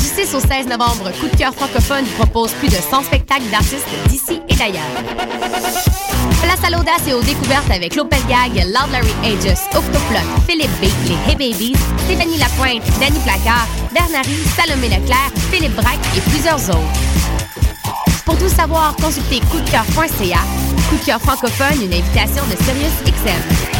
Du 6 au 16 novembre, Coup de cœur francophone vous propose plus de 100 spectacles d'artistes d'ici et d'ailleurs. Place à l'audace et aux découvertes avec Lopez Gag, Loud Larry Aegis, Octoplot, Philippe B, les Hey Babies, Stéphanie Lapointe, Danny Placard, Bernary, Salomé Leclerc, Philippe Braque et plusieurs autres. Pour tout savoir, consultez coupdecoeur.ca. Coup de cœur francophone, une invitation de Sirius XM.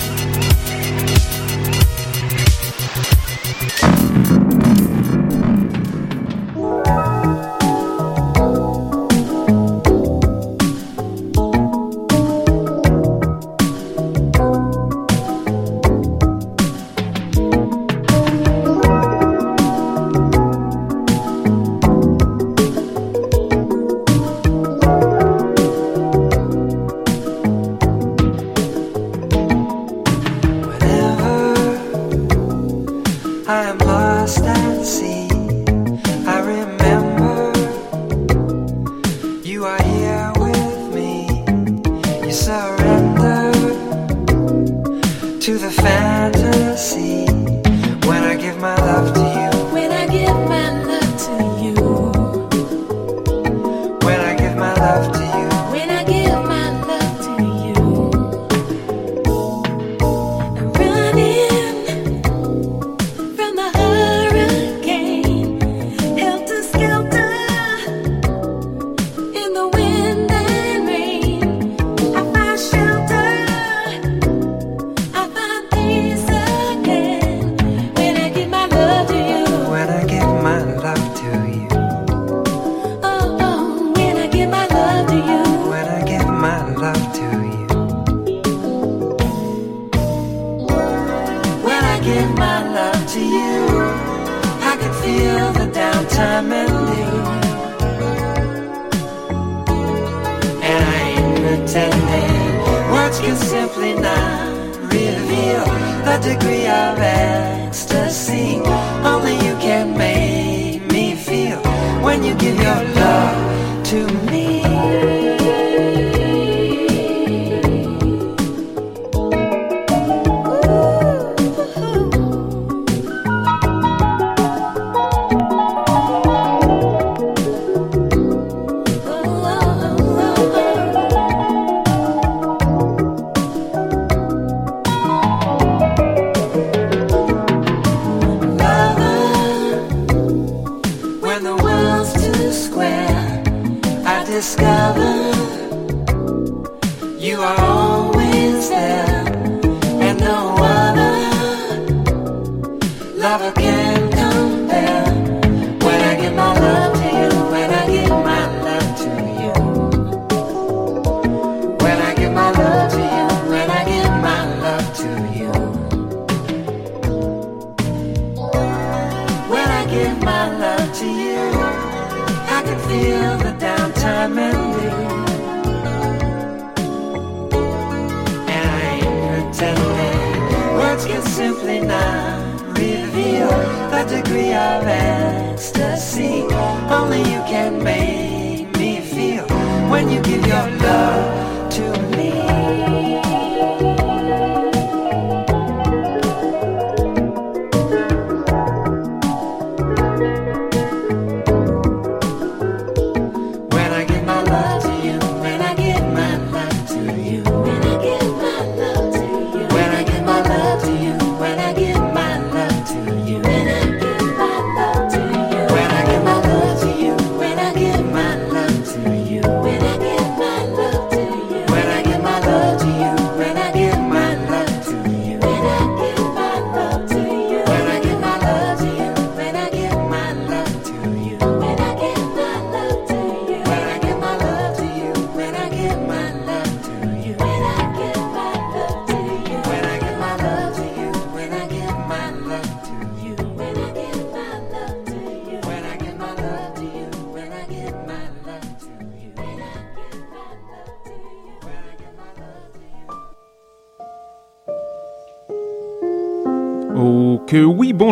Simply not reveal the degree of ecstasy. Only you can make me feel when you give your love to me.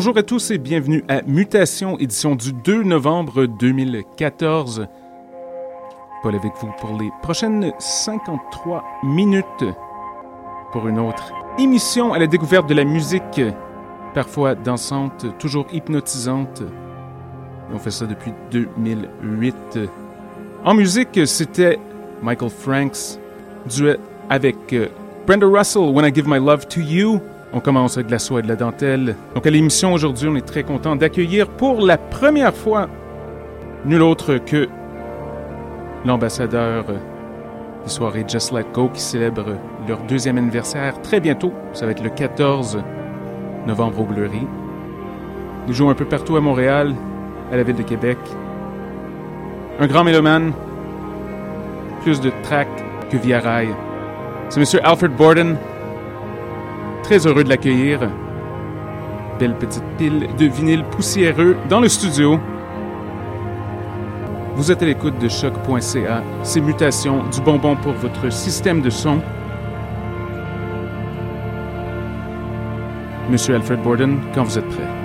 Bonjour à tous et bienvenue à Mutation, édition du 2 novembre 2014. Paul avec vous pour les prochaines 53 minutes pour une autre émission à la découverte de la musique, parfois dansante, toujours hypnotisante. On fait ça depuis 2008. En musique, c'était Michael Franks, duet avec euh, Brenda Russell, When I Give My Love to You. On commence avec de la soie et de la dentelle. Donc à l'émission aujourd'hui, on est très content d'accueillir pour la première fois nul autre que l'ambassadeur des soirées Just Let Go qui célèbre leur deuxième anniversaire très bientôt. Ça va être le 14 novembre au Bleury. Ils jouent un peu partout à Montréal, à la ville de Québec. Un grand mélomane, plus de track que via rail. C'est M. Alfred Borden. Très heureux de l'accueillir. Belle petite pile de vinyle poussiéreux dans le studio. Vous êtes à l'écoute de choc.ca. Ces mutations du bonbon pour votre système de son. Monsieur Alfred Borden, quand vous êtes prêt.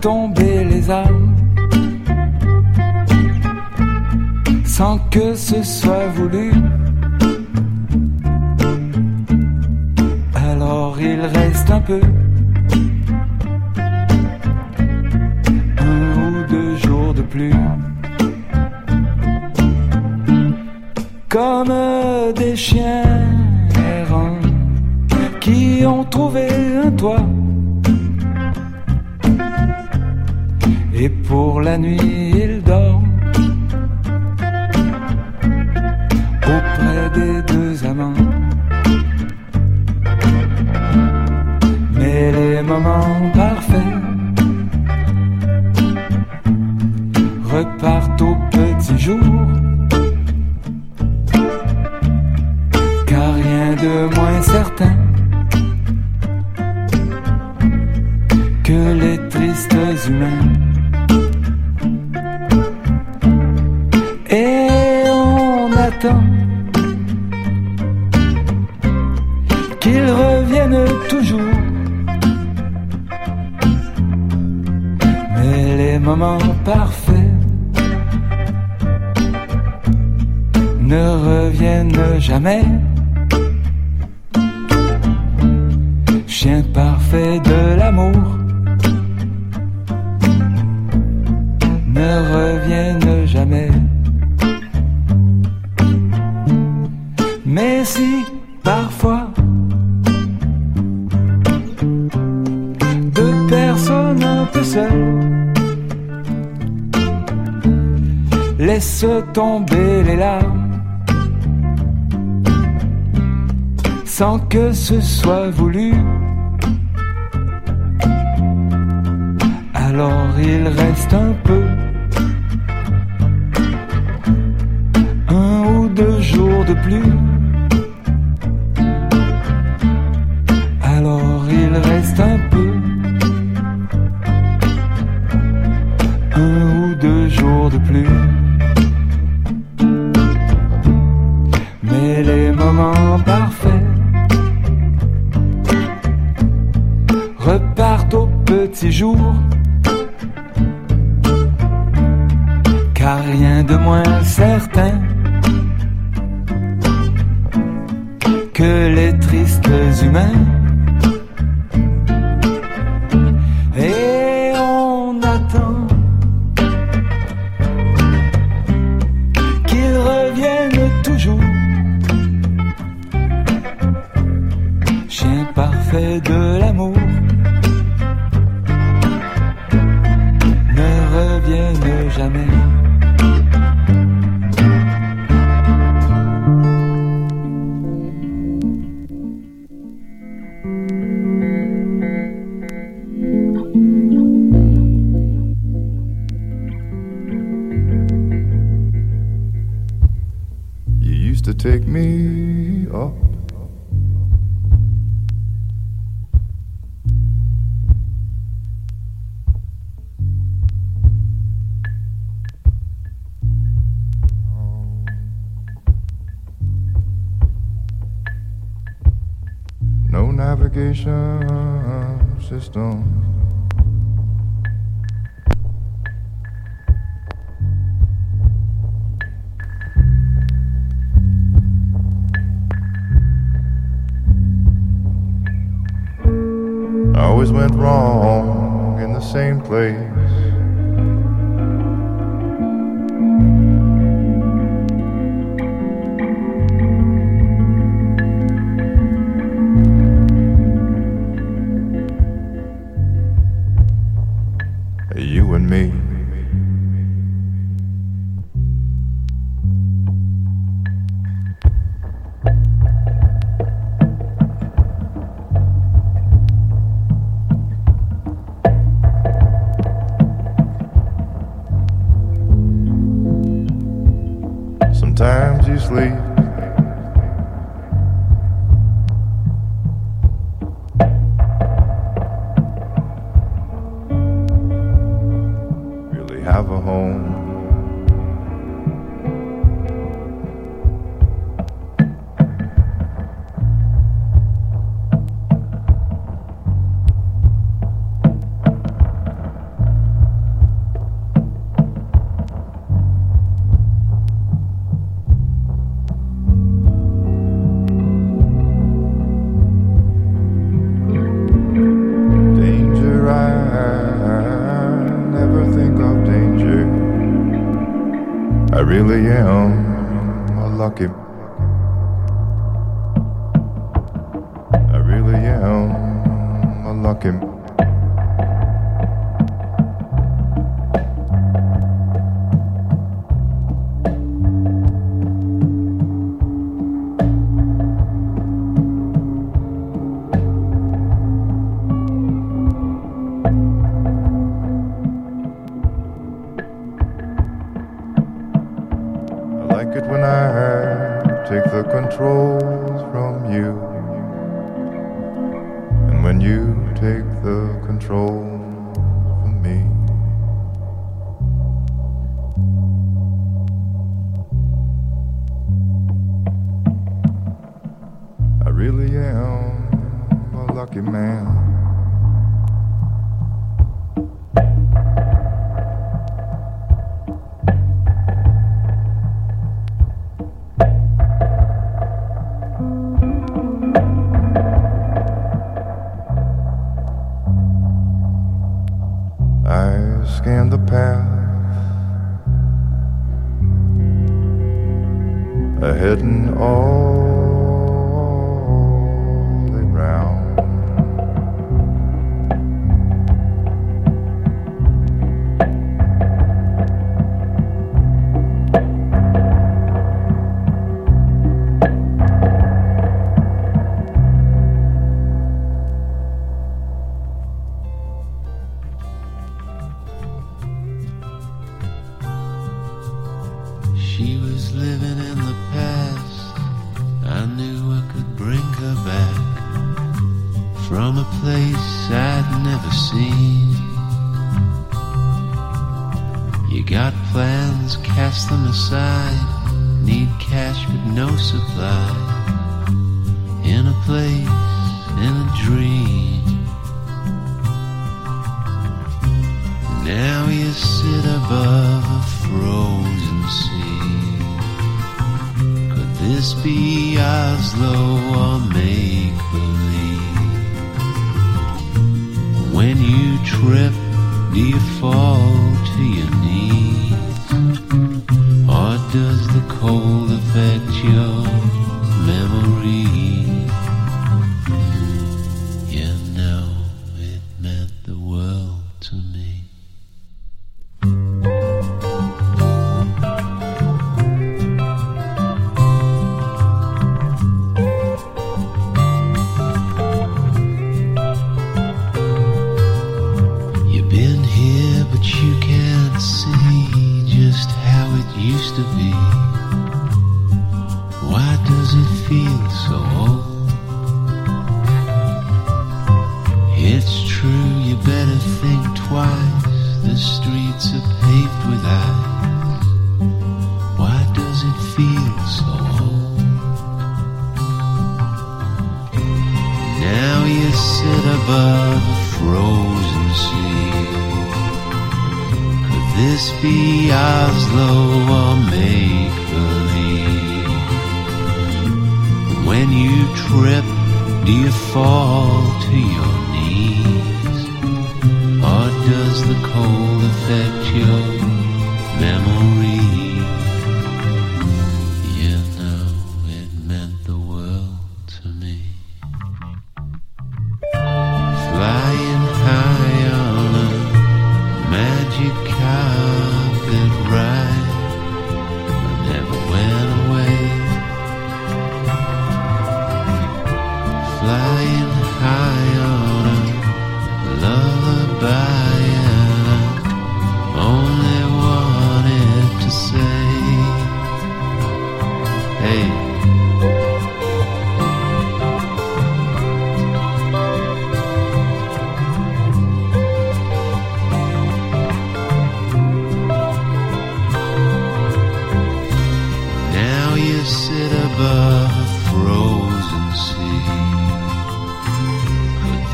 tombe. et pour la nuit il dort auprès des deux amants. Mais les moments parfaits repartent au petit jour. soif humains lucky man.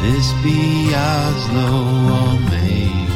This be Oslo or make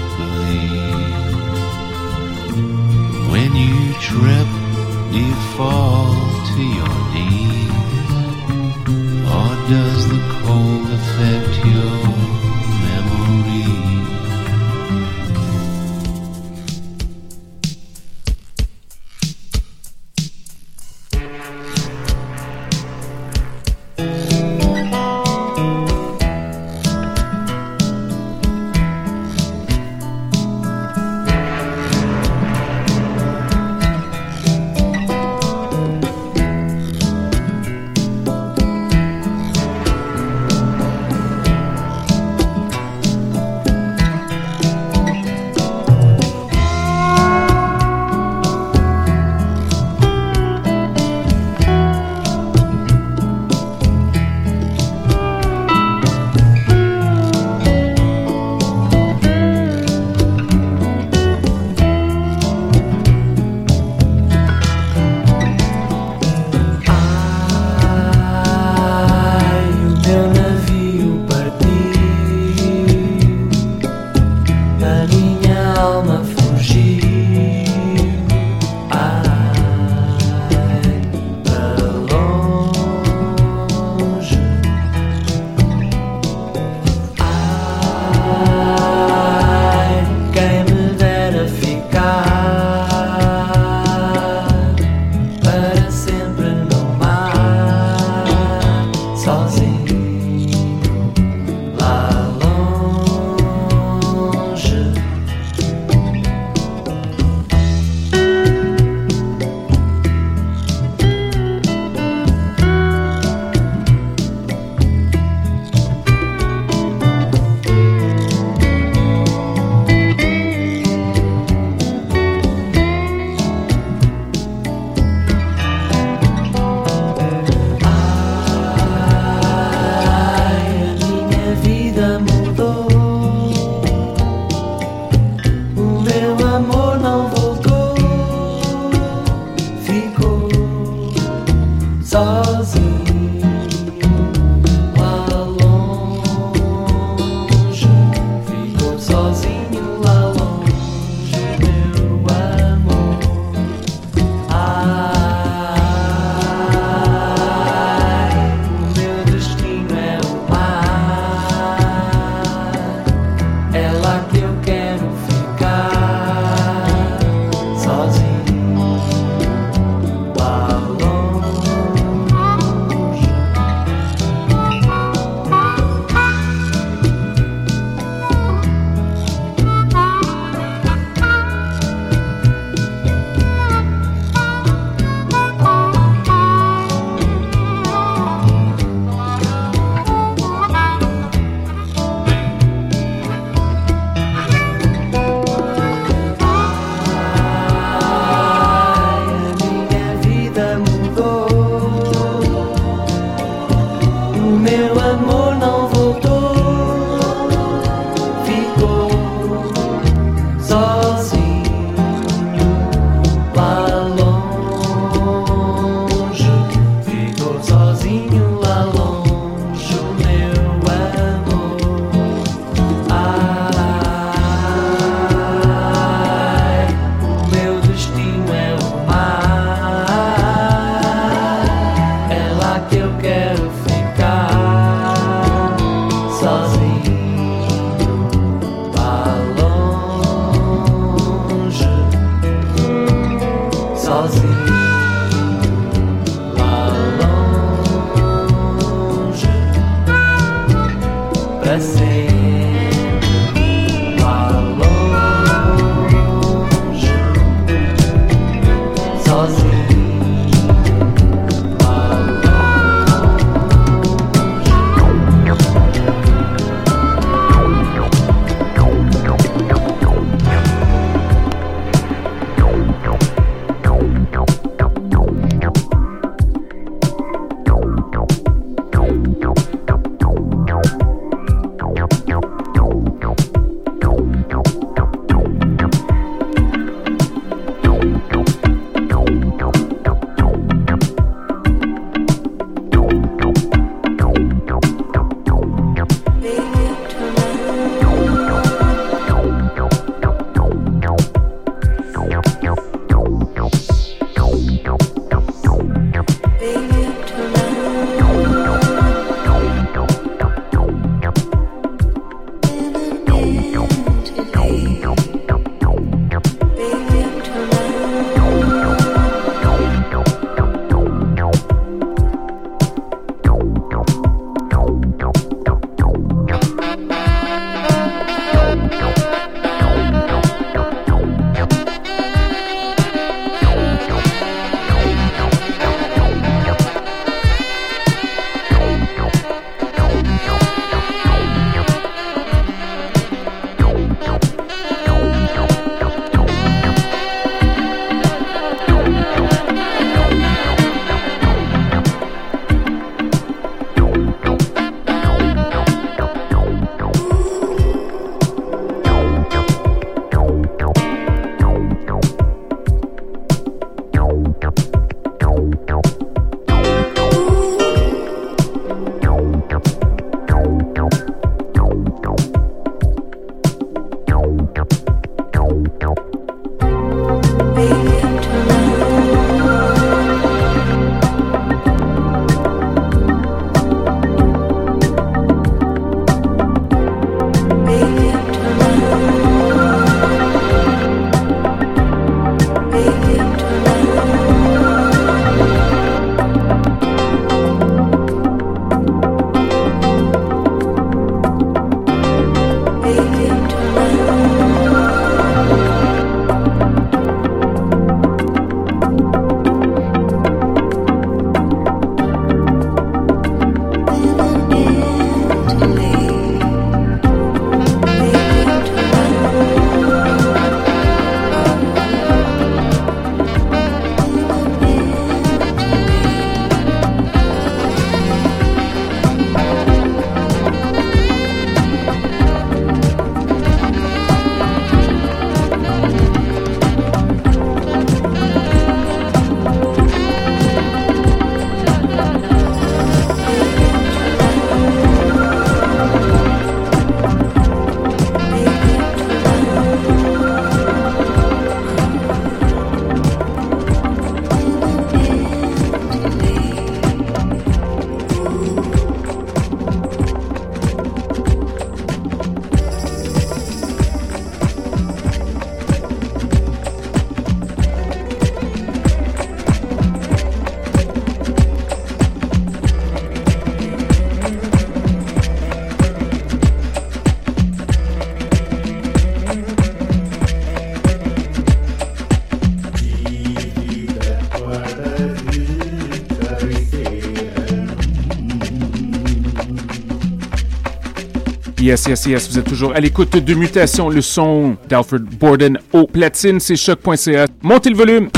Yes, yes, yes, vous êtes toujours à l'écoute de Mutation, le son d'Alfred Borden au platine, c'est choc.ca. Montez le volume!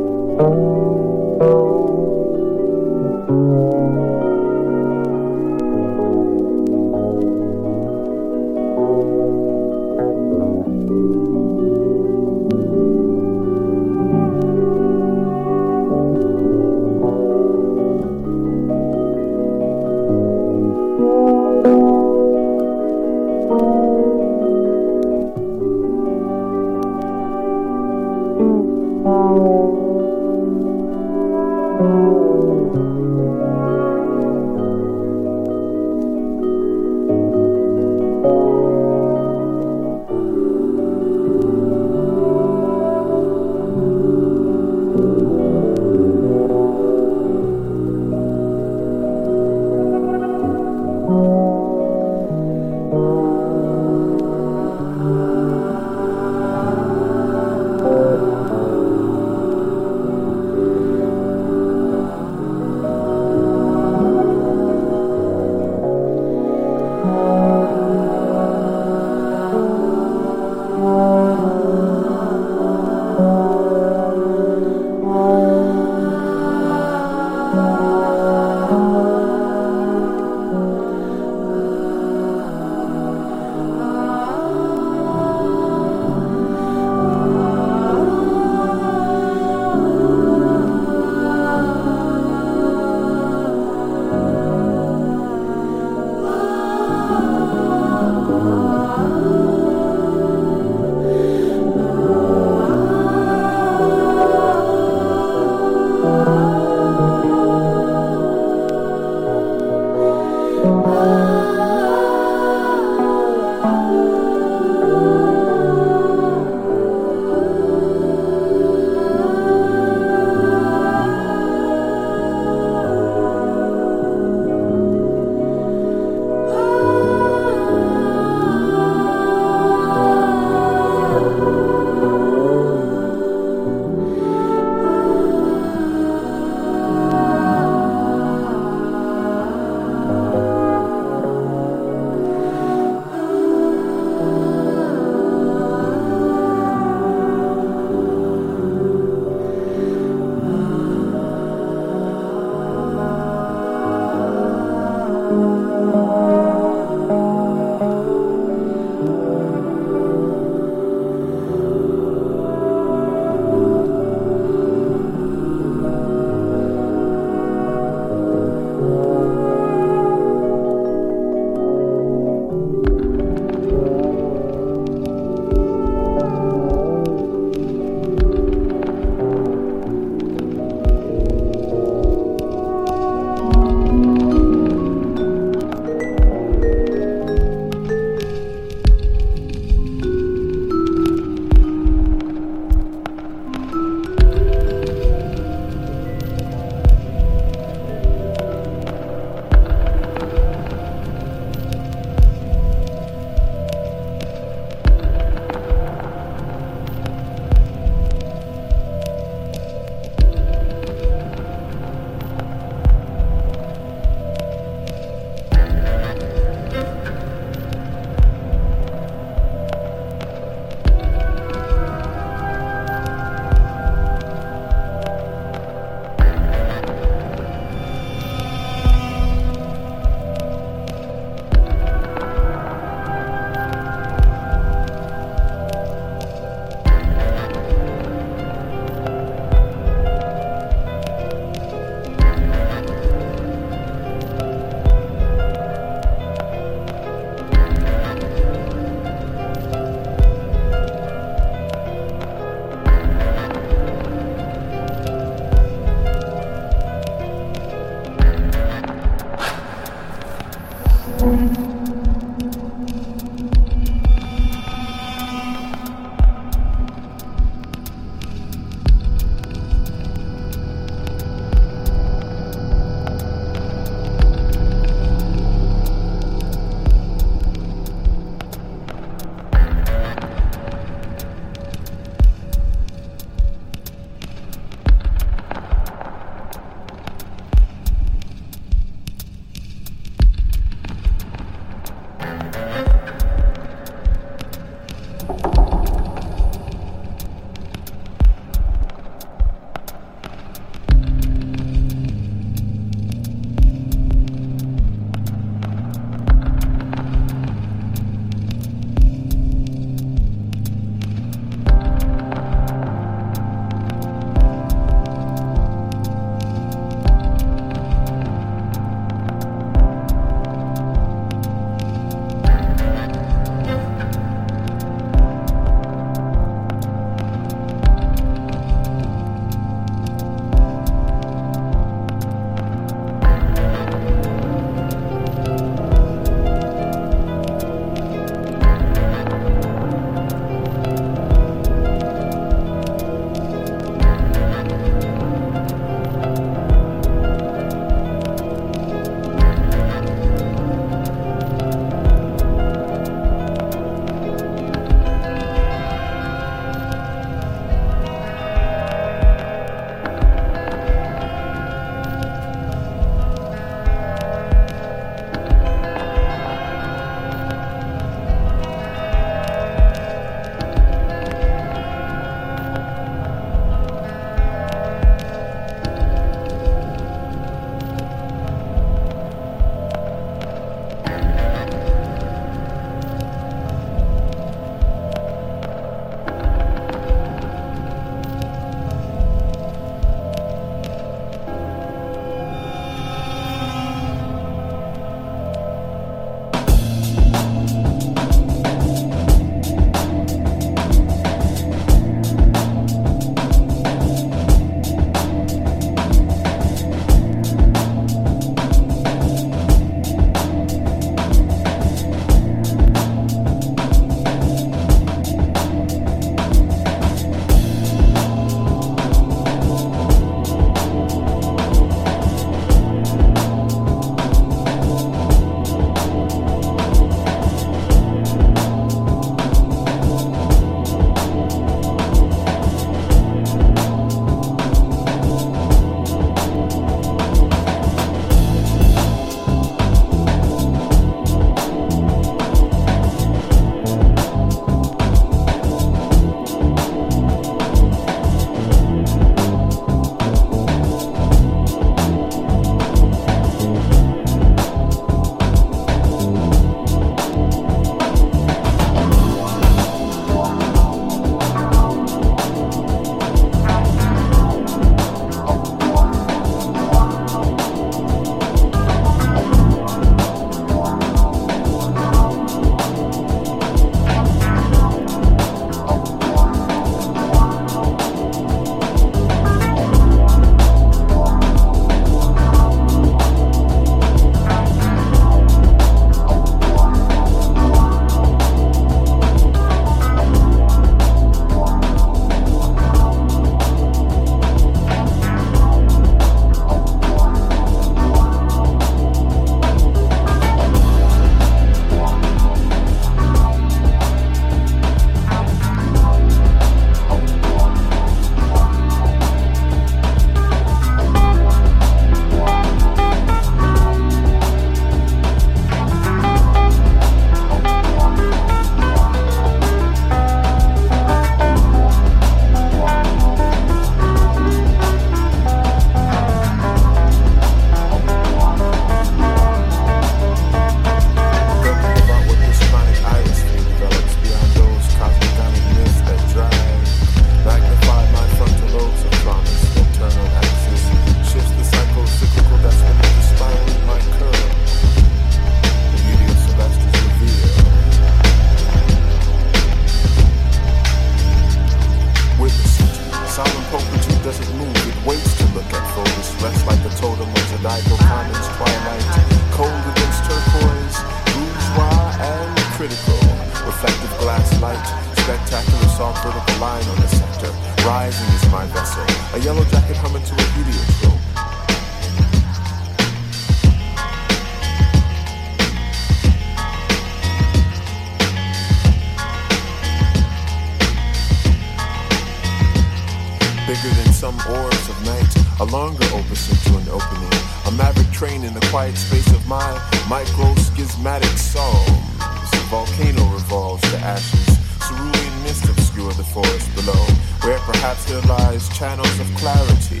clarity,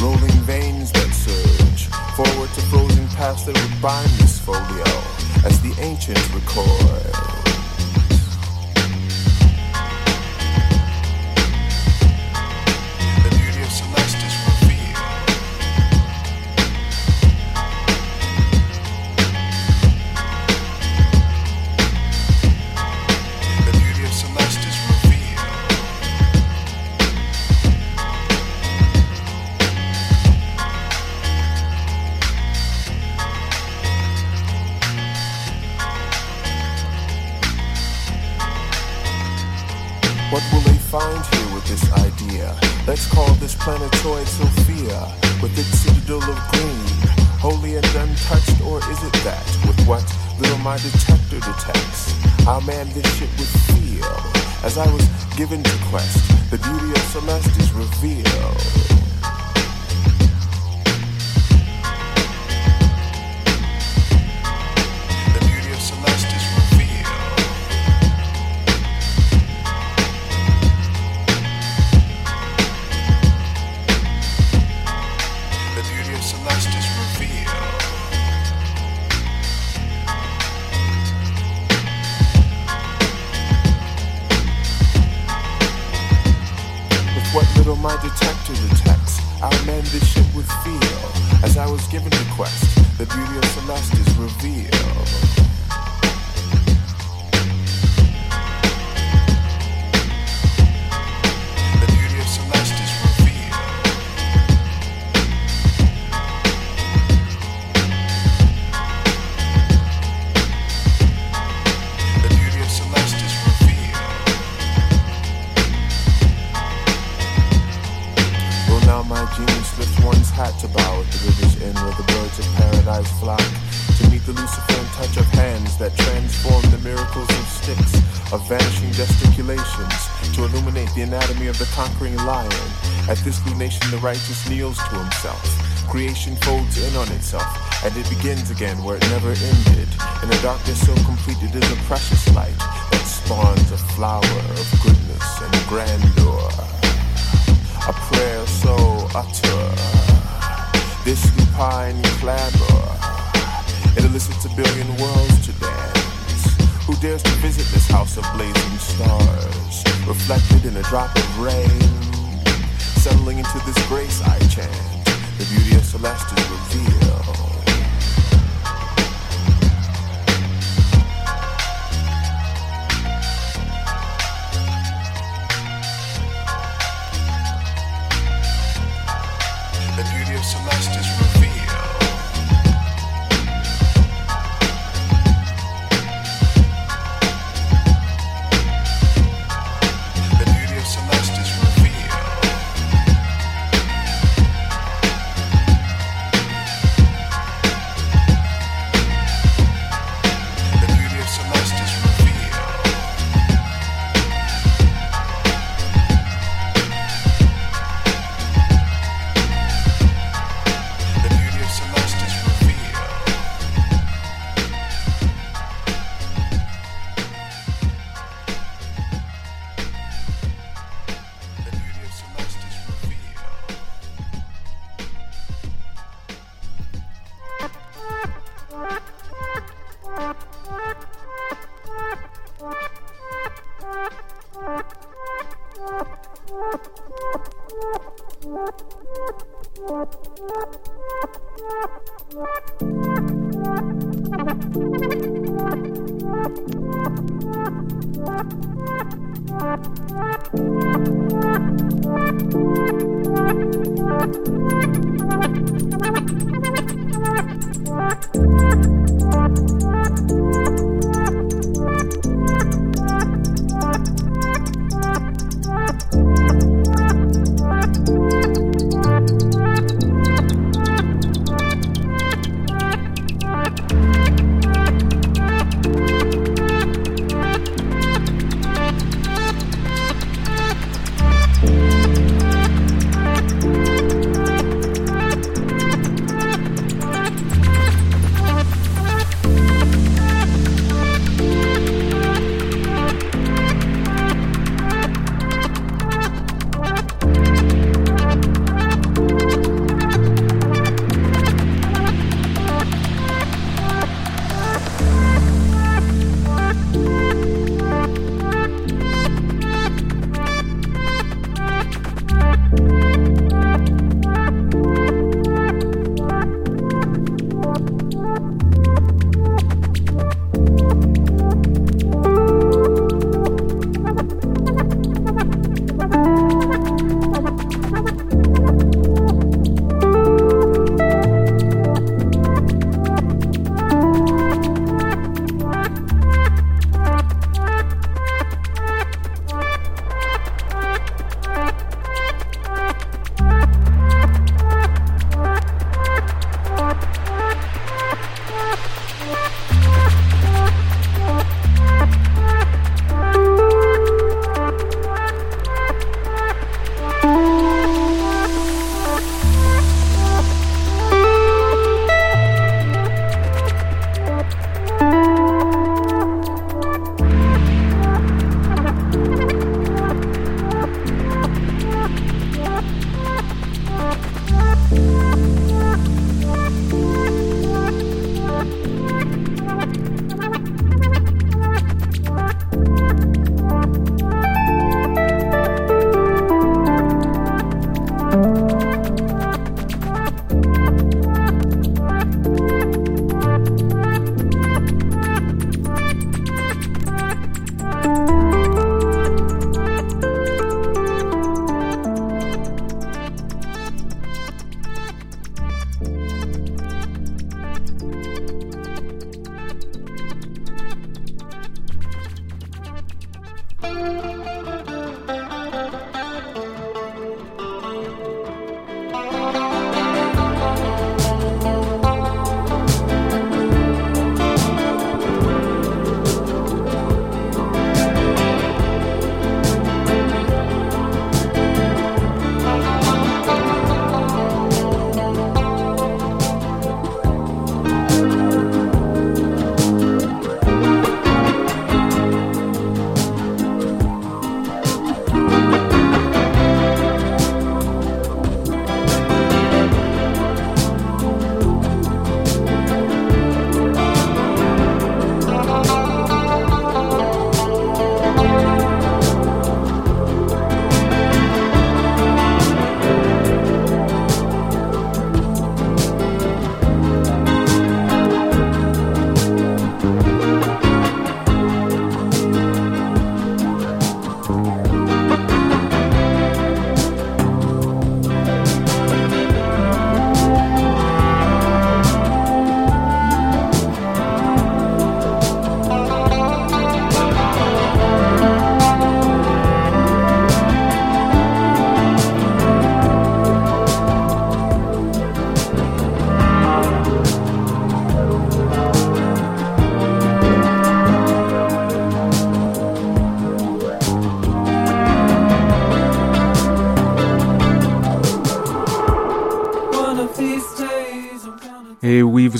rolling veins that surge forward to frozen past that would bind this folio as the ancients record. of the conquering lion. At this new nation, the righteous kneels to himself. Creation folds in on itself, and it begins again where it never ended. In a darkness so complete, it is a precious light that spawns a flower of goodness and grandeur. A prayer so utter, this new pine clamor. It elicits a billion worlds today dares to visit this house of blazing stars, reflected in a drop of rain? Settling into this grace, I chant, the beauty of celestial reveal.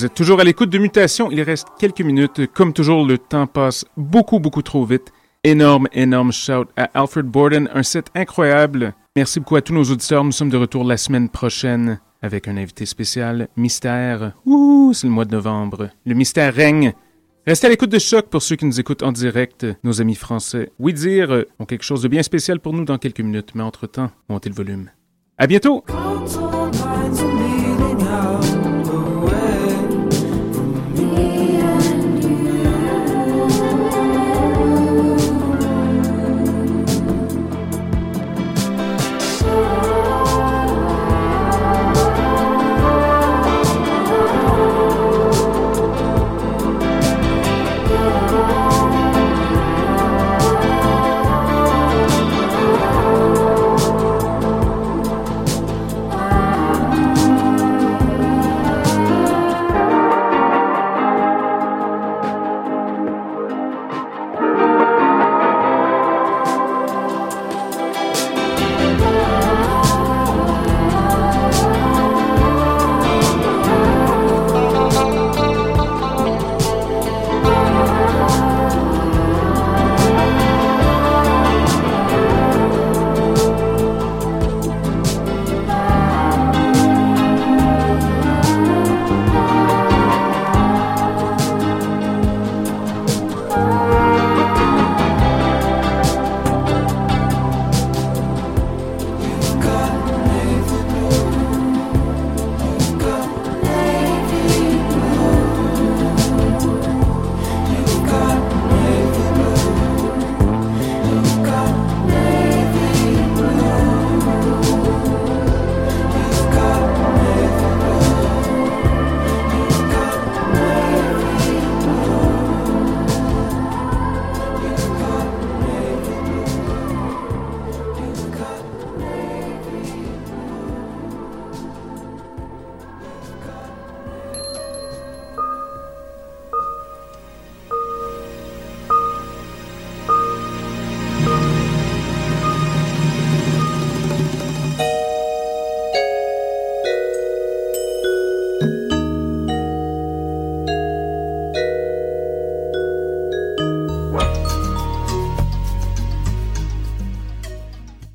Vous êtes toujours à l'écoute de Mutation. Il reste quelques minutes. Comme toujours, le temps passe beaucoup, beaucoup trop vite. Énorme, énorme shout à Alfred Borden. Un set incroyable. Merci beaucoup à tous nos auditeurs. Nous sommes de retour la semaine prochaine avec un invité spécial. Mystère. Ouh, c'est le mois de novembre. Le mystère règne. Restez à l'écoute de Choc pour ceux qui nous écoutent en direct. Nos amis français, oui dire, ont quelque chose de bien spécial pour nous dans quelques minutes. Mais entre-temps, montez le volume. À bientôt!